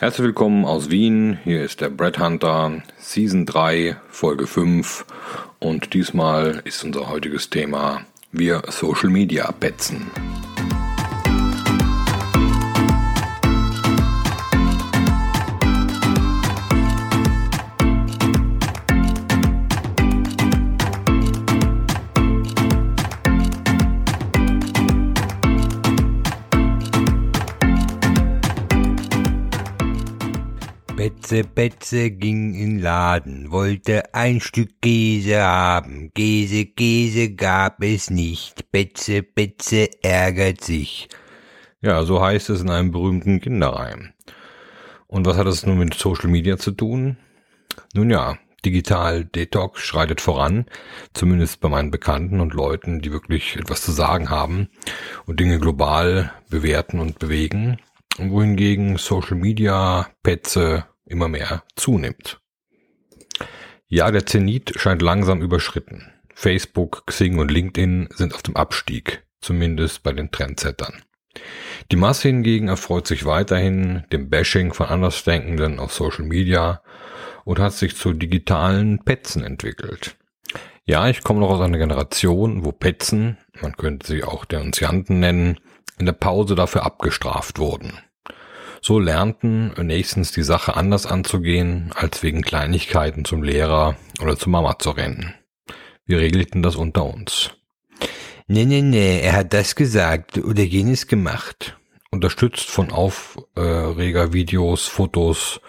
Herzlich willkommen aus Wien. Hier ist der Brad Hunter, Season 3, Folge 5. Und diesmal ist unser heutiges Thema wir Social Media petzen. Betze, Betze ging in Laden, wollte ein Stück Käse haben. Käse, Käse gab es nicht. Betze, Betze ärgert sich. Ja, so heißt es in einem berühmten Kinderreim. Und was hat das nun mit Social Media zu tun? Nun ja, Digital Detox schreitet voran, zumindest bei meinen Bekannten und Leuten, die wirklich etwas zu sagen haben und Dinge global bewerten und bewegen, wohingegen Social Media Petze immer mehr zunimmt. Ja, der Zenit scheint langsam überschritten. Facebook, Xing und LinkedIn sind auf dem Abstieg, zumindest bei den Trendsettern. Die Masse hingegen erfreut sich weiterhin dem Bashing von Andersdenkenden auf Social Media und hat sich zu digitalen Petzen entwickelt. Ja, ich komme noch aus einer Generation, wo Petzen, man könnte sie auch Denunzianten nennen, in der Pause dafür abgestraft wurden. So lernten nächstens die Sache anders anzugehen, als wegen Kleinigkeiten zum Lehrer oder zur Mama zu rennen. Wir regelten das unter uns. Nee, nee, nee, er hat das gesagt oder jenes gemacht. Unterstützt von Aufregervideos, Fotos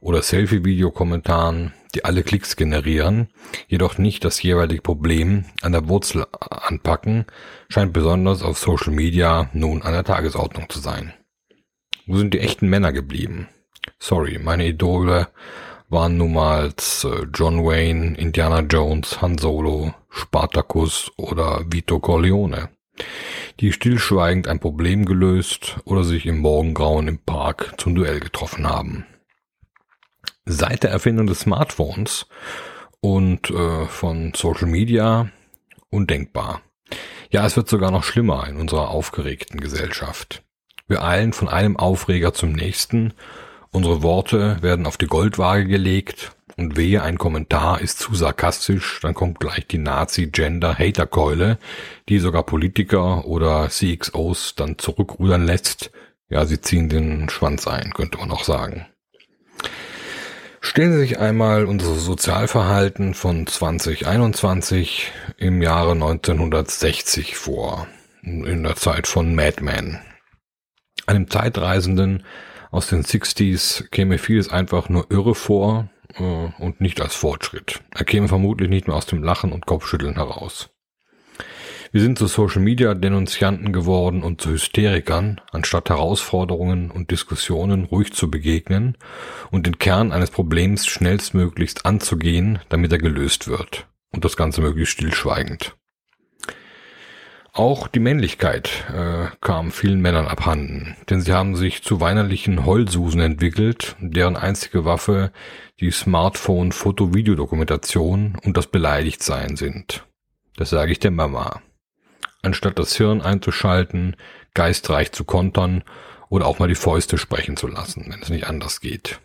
oder Selfie-Video-Kommentaren, die alle Klicks generieren, jedoch nicht das jeweilige Problem an der Wurzel anpacken, scheint besonders auf Social Media nun an der Tagesordnung zu sein. Wo sind die echten Männer geblieben? Sorry, meine Idole waren nun mal äh, John Wayne, Indiana Jones, Han Solo, Spartacus oder Vito Corleone, die stillschweigend ein Problem gelöst oder sich im Morgengrauen im Park zum Duell getroffen haben. Seit der Erfindung des Smartphones und äh, von Social Media undenkbar. Ja, es wird sogar noch schlimmer in unserer aufgeregten Gesellschaft. Wir eilen von einem Aufreger zum nächsten. Unsere Worte werden auf die Goldwaage gelegt und wehe, ein Kommentar ist zu sarkastisch, dann kommt gleich die Nazi-Gender-Hater-Keule, die sogar Politiker oder CXOs dann zurückrudern lässt. Ja, sie ziehen den Schwanz ein, könnte man auch sagen. Stellen Sie sich einmal unser Sozialverhalten von 2021 im Jahre 1960 vor, in der Zeit von Mad Men. Einem Zeitreisenden aus den 60s käme vieles einfach nur irre vor äh, und nicht als Fortschritt. Er käme vermutlich nicht mehr aus dem Lachen und Kopfschütteln heraus. Wir sind zu Social Media Denunzianten geworden und zu Hysterikern, anstatt Herausforderungen und Diskussionen ruhig zu begegnen und den Kern eines Problems schnellstmöglichst anzugehen, damit er gelöst wird. Und das Ganze möglichst stillschweigend. Auch die Männlichkeit äh, kam vielen Männern abhanden, denn sie haben sich zu weinerlichen Heulsusen entwickelt, deren einzige Waffe die Smartphone-Foto-Videodokumentation und das Beleidigtsein sind. Das sage ich der Mama. Anstatt das Hirn einzuschalten, geistreich zu kontern oder auch mal die Fäuste sprechen zu lassen, wenn es nicht anders geht.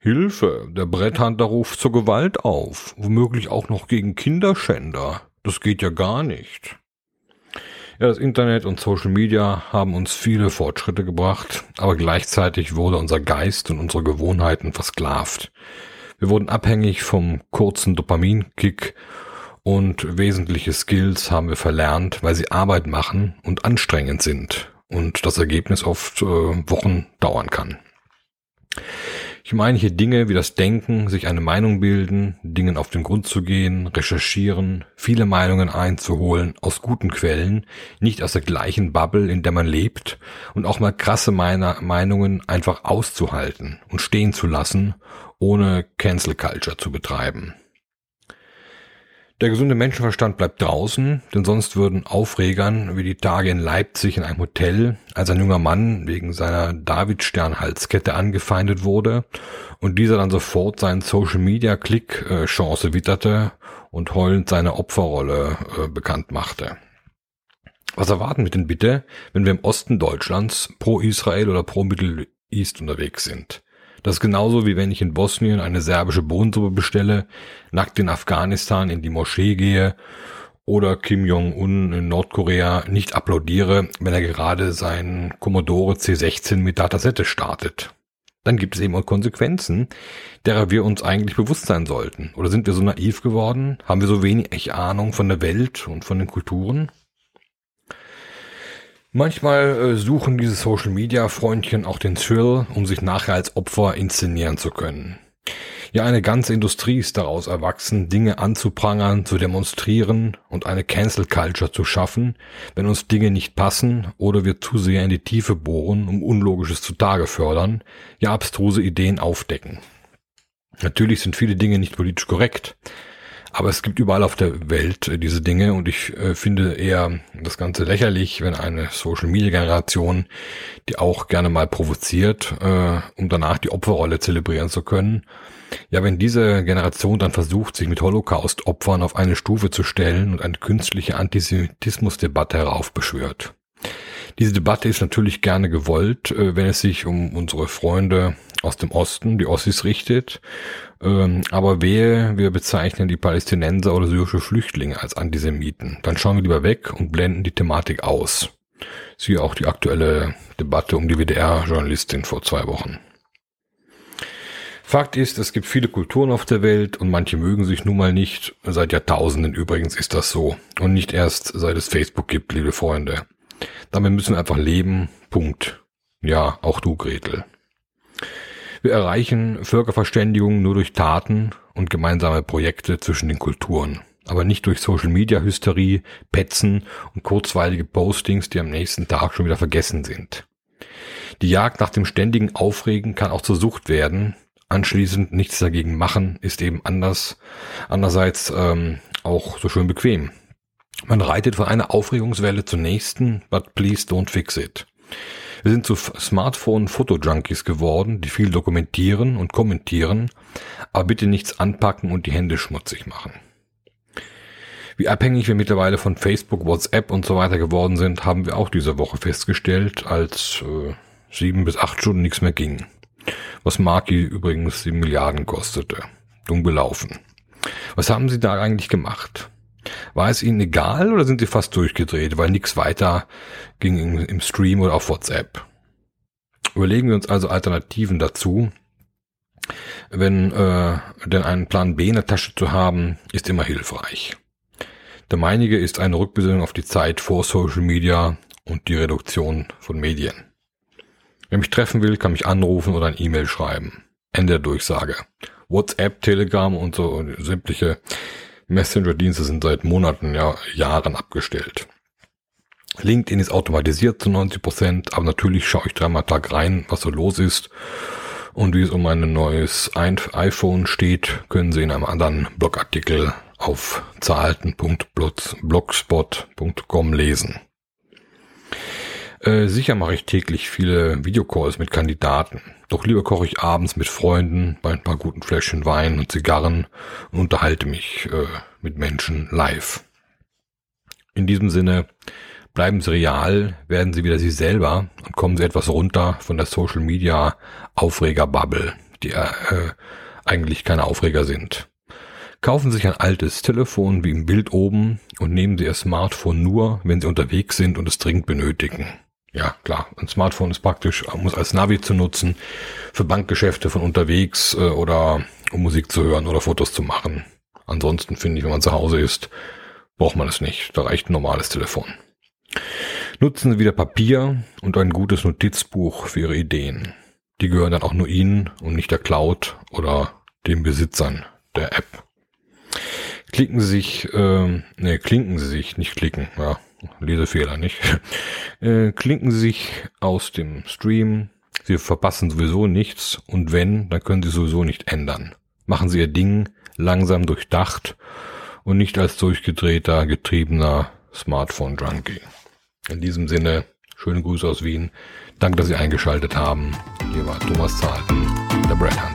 Hilfe, der Bretthunter ruft zur Gewalt auf, womöglich auch noch gegen Kinderschänder. Das geht ja gar nicht. Ja, das Internet und Social Media haben uns viele Fortschritte gebracht, aber gleichzeitig wurde unser Geist und unsere Gewohnheiten versklavt. Wir wurden abhängig vom kurzen Dopaminkick und wesentliche Skills haben wir verlernt, weil sie Arbeit machen und anstrengend sind und das Ergebnis oft äh, Wochen dauern kann. Ich meine hier Dinge wie das Denken, sich eine Meinung bilden, Dingen auf den Grund zu gehen, recherchieren, viele Meinungen einzuholen aus guten Quellen, nicht aus der gleichen Bubble, in der man lebt und auch mal krasse Meinungen einfach auszuhalten und stehen zu lassen, ohne Cancel Culture zu betreiben. Der gesunde Menschenverstand bleibt draußen, denn sonst würden Aufregern wie die Tage in Leipzig in einem Hotel, als ein junger Mann wegen seiner Davidstern-Halskette angefeindet wurde und dieser dann sofort seinen Social-Media-Klick-Chance witterte und heulend seine Opferrolle äh, bekannt machte. Was erwarten wir denn bitte, wenn wir im Osten Deutschlands pro Israel oder pro Mittel East unterwegs sind. Das ist genauso wie wenn ich in Bosnien eine serbische Bohnensuppe bestelle, nackt in Afghanistan in die Moschee gehe oder Kim Jong-un in Nordkorea nicht applaudiere, wenn er gerade sein Commodore C16 mit Datasette startet. Dann gibt es eben auch Konsequenzen, derer wir uns eigentlich bewusst sein sollten. Oder sind wir so naiv geworden? Haben wir so wenig Ahnung von der Welt und von den Kulturen? Manchmal äh, suchen diese Social Media Freundchen auch den Thrill, um sich nachher als Opfer inszenieren zu können. Ja, eine ganze Industrie ist daraus erwachsen, Dinge anzuprangern, zu demonstrieren und eine Cancel Culture zu schaffen, wenn uns Dinge nicht passen oder wir zu sehr in die Tiefe bohren, um Unlogisches zutage fördern, ja abstruse Ideen aufdecken. Natürlich sind viele Dinge nicht politisch korrekt, aber es gibt überall auf der Welt äh, diese Dinge und ich äh, finde eher das Ganze lächerlich, wenn eine Social Media Generation, die auch gerne mal provoziert, äh, um danach die Opferrolle zelebrieren zu können, ja, wenn diese Generation dann versucht, sich mit Holocaust-Opfern auf eine Stufe zu stellen und eine künstliche Antisemitismusdebatte heraufbeschwört. Diese Debatte ist natürlich gerne gewollt, äh, wenn es sich um unsere Freunde aus dem Osten, die Ossis richtet. Ähm, aber wehe, wir bezeichnen die Palästinenser oder syrische Flüchtlinge als Antisemiten. Dann schauen wir lieber weg und blenden die Thematik aus. Siehe auch die aktuelle Debatte um die WDR-Journalistin vor zwei Wochen. Fakt ist, es gibt viele Kulturen auf der Welt und manche mögen sich nun mal nicht. Seit Jahrtausenden übrigens ist das so. Und nicht erst seit es Facebook gibt, liebe Freunde. Damit müssen wir einfach leben. Punkt. Ja, auch du, Gretel. Wir erreichen Völkerverständigung nur durch Taten und gemeinsame Projekte zwischen den Kulturen, aber nicht durch Social Media Hysterie, Petzen und kurzweilige Postings, die am nächsten Tag schon wieder vergessen sind. Die Jagd nach dem ständigen Aufregen kann auch zur Sucht werden. Anschließend nichts dagegen machen ist eben anders, andererseits ähm, auch so schön bequem. Man reitet von einer Aufregungswelle zur nächsten, but please don't fix it. Wir sind zu Smartphone-Foto-Junkies geworden, die viel dokumentieren und kommentieren, aber bitte nichts anpacken und die Hände schmutzig machen. Wie abhängig wir mittlerweile von Facebook, WhatsApp und so weiter geworden sind, haben wir auch diese Woche festgestellt, als äh, sieben bis acht Stunden nichts mehr ging. Was Marki übrigens sieben Milliarden kostete. Dumm gelaufen. Was haben Sie da eigentlich gemacht? War es Ihnen egal oder sind Sie fast durchgedreht, weil nichts weiter ging im Stream oder auf WhatsApp? Überlegen wir uns also Alternativen dazu. Wenn äh, denn einen Plan B in der Tasche zu haben, ist immer hilfreich. Der meinige ist eine Rückbesinnung auf die Zeit vor Social Media und die Reduktion von Medien. Wer mich treffen will, kann mich anrufen oder ein E-Mail schreiben. Ende der Durchsage. WhatsApp, Telegram und so sämtliche Messenger-Dienste sind seit Monaten, ja Jahren abgestellt. LinkedIn ist automatisiert zu 90 Prozent, aber natürlich schaue ich dreimal Tag rein, was so los ist. Und wie es um mein neues iPhone steht, können Sie in einem anderen Blogartikel auf zahlten.blogspot.com lesen. Äh, sicher mache ich täglich viele Videocalls mit Kandidaten. Doch lieber koche ich abends mit Freunden bei ein paar guten Fläschchen Wein und Zigarren und unterhalte mich äh, mit Menschen live. In diesem Sinne, bleiben Sie real, werden Sie wieder Sie selber und kommen Sie etwas runter von der Social Media Aufreger-Bubble, die äh, eigentlich keine Aufreger sind. Kaufen Sie sich ein altes Telefon wie im Bild oben und nehmen Sie Ihr Smartphone nur, wenn Sie unterwegs sind und es dringend benötigen. Ja, klar. Ein Smartphone ist praktisch, muss als Navi zu nutzen, für Bankgeschäfte von unterwegs äh, oder um Musik zu hören oder Fotos zu machen. Ansonsten finde ich, wenn man zu Hause ist, braucht man es nicht. Da reicht ein normales Telefon. Nutzen Sie wieder Papier und ein gutes Notizbuch für Ihre Ideen. Die gehören dann auch nur Ihnen und nicht der Cloud oder den Besitzern der App. Klicken Sie sich, äh, ne, klinken Sie sich, nicht klicken, ja, Lesefehler, nicht? Äh, klinken Sie sich aus dem Stream. Sie verpassen sowieso nichts und wenn, dann können Sie sowieso nicht ändern. Machen Sie Ihr Ding langsam durchdacht und nicht als durchgedrehter, getriebener Smartphone-Junkie. In diesem Sinne, schöne Grüße aus Wien. Danke, dass Sie eingeschaltet haben. Hier war Thomas Zahlten, der Brad